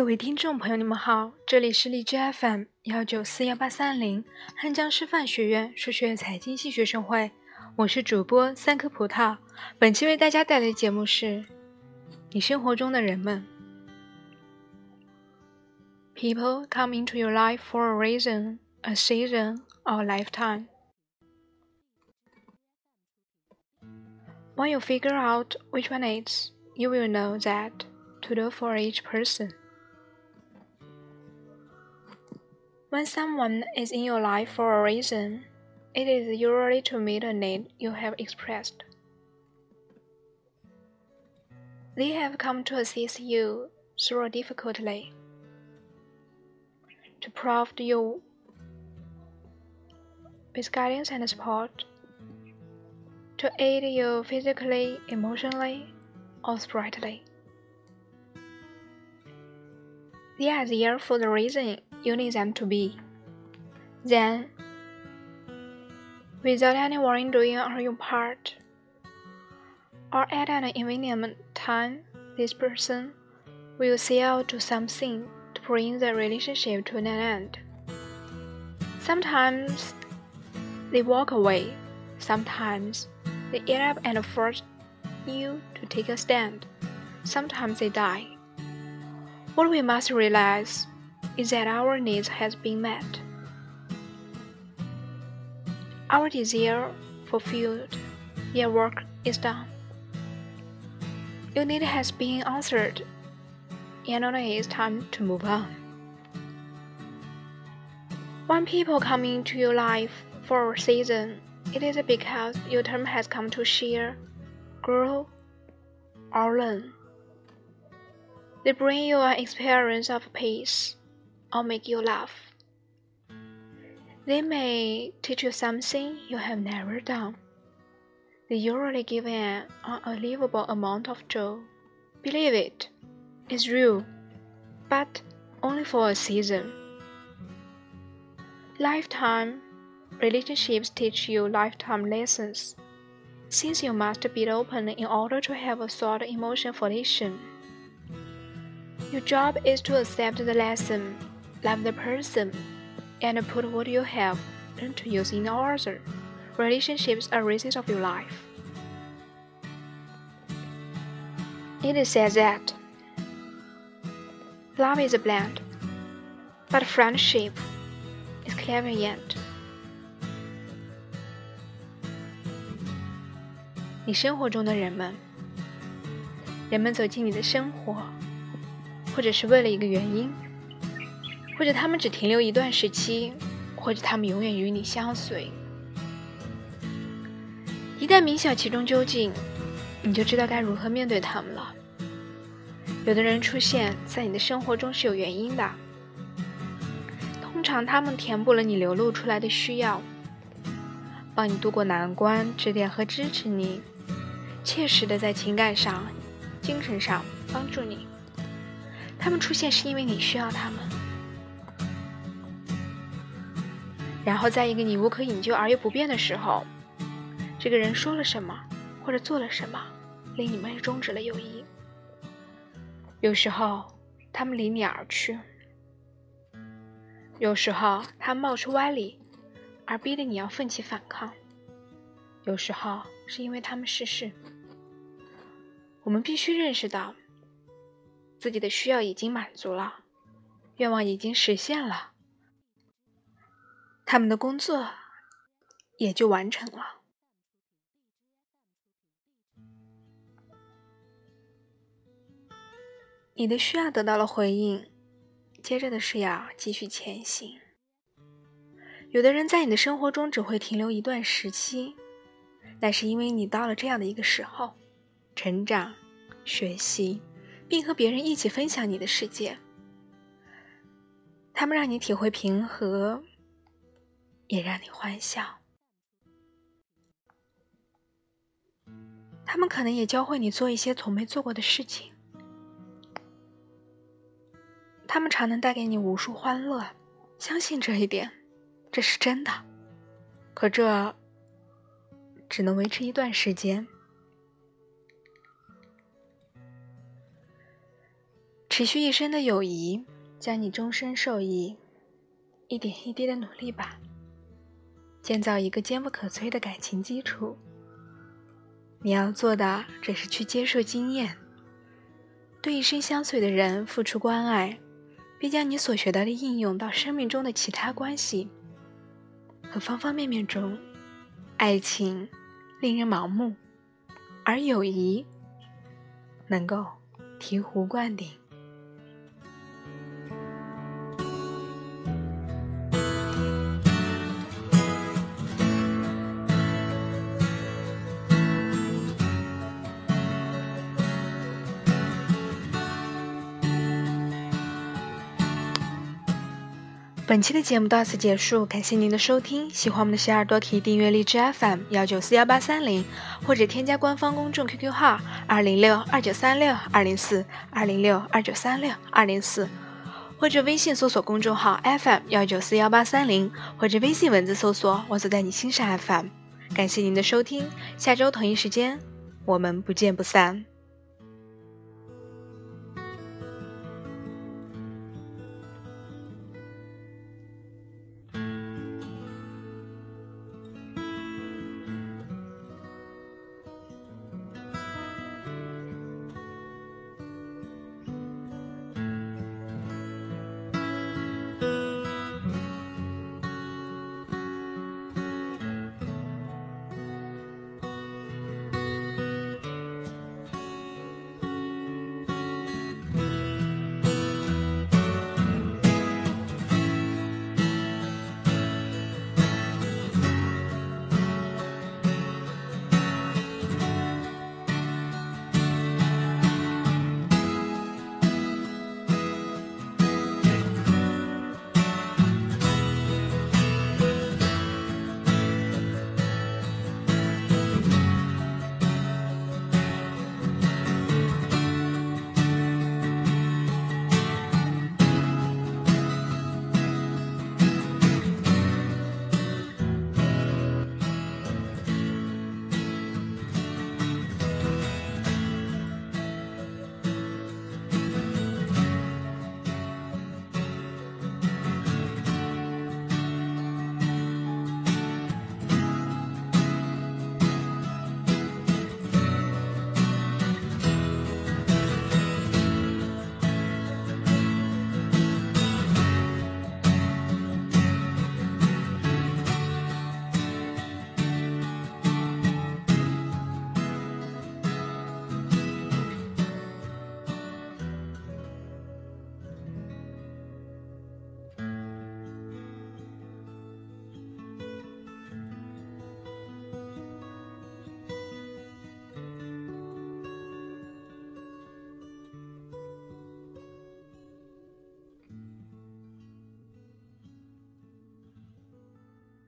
各位听众朋友，你们好，这里是荔枝 FM 幺九四幺八三零汉江师范学院数学财经系学生会，我是主播三颗葡萄。本期为大家带来的节目是：你生活中的人们。People come into your life for a reason, a season, or a lifetime. When you figure out which one is, you will know that to do for each person. When someone is in your life for a reason, it is usually to meet a need you have expressed. They have come to assist you through a difficulty, to provide you with guidance and support, to aid you physically, emotionally, or spiritually. They are there for the reason you need them to be. Then, without anyone doing on your part, or at an inconvenient time, this person will say out to something to bring the relationship to an end. Sometimes they walk away, sometimes they get up and force you to take a stand, sometimes they die. What we must realize is that our needs has been met. Our desire fulfilled, your work is done. Your need has been answered, and now it is time to move on. When people come into your life for a season, it is because your time has come to share, grow, or learn. They bring you an experience of peace or make you laugh. They may teach you something you have never done. They usually give an unbelievable amount of joy. Believe it, it's real, but only for a season. Lifetime relationships teach you lifetime lessons. Since you must be open in order to have a solid emotion foundation. Your job is to accept the lesson love the person, and put what you have into use in other. Relationships are reasons of your life. It is said that love is blind, but friendship is clairvoyant. 你生活中的人们，人们走进你的生活，或者是为了一个原因。 或者他们只停留一段时期，或者他们永远与你相随。一旦明晓其中究竟，你就知道该如何面对他们了。有的人出现在你的生活中是有原因的，通常他们填补了你流露出来的需要，帮你度过难关，指点和支持你，切实的在情感上、精神上帮助你。他们出现是因为你需要他们。然后，在一个你无可营救而又不变的时候，这个人说了什么，或者做了什么，令你们终止了友谊。有时候，他们离你而去；有时候，他冒出歪理，而逼得你要奋起反抗；有时候，是因为他们逝世。我们必须认识到，自己的需要已经满足了，愿望已经实现了。他们的工作也就完成了。你的需要得到了回应，接着的是要继续前行。有的人在你的生活中只会停留一段时期，那是因为你到了这样的一个时候，成长、学习，并和别人一起分享你的世界。他们让你体会平和。也让你欢笑。他们可能也教会你做一些从没做过的事情。他们常能带给你无数欢乐，相信这一点，这是真的。可这只能维持一段时间。持续一生的友谊，将你终身受益。一点一滴的努力吧，建造一个坚不可摧的感情基础。你要做的只是去接受经验，对一生相随的人付出关爱，并将你所学到的应用到生命中的其他关系和方方面面中。爱情令人盲目，而友谊能够醍醐灌顶。本期的节目到此结束，感谢您的收听。喜欢我们的小耳朵可以订阅荔枝 FM 幺九四幺八三零，或者添加官方公众 QQ 号二零六二九三六二零四二零六二九三六二零四，或者微信搜索公众号 FM 幺九四幺八三零，或者微信文字搜索我所在你心上 FM。感谢您的收听，下周同一时间我们不见不散。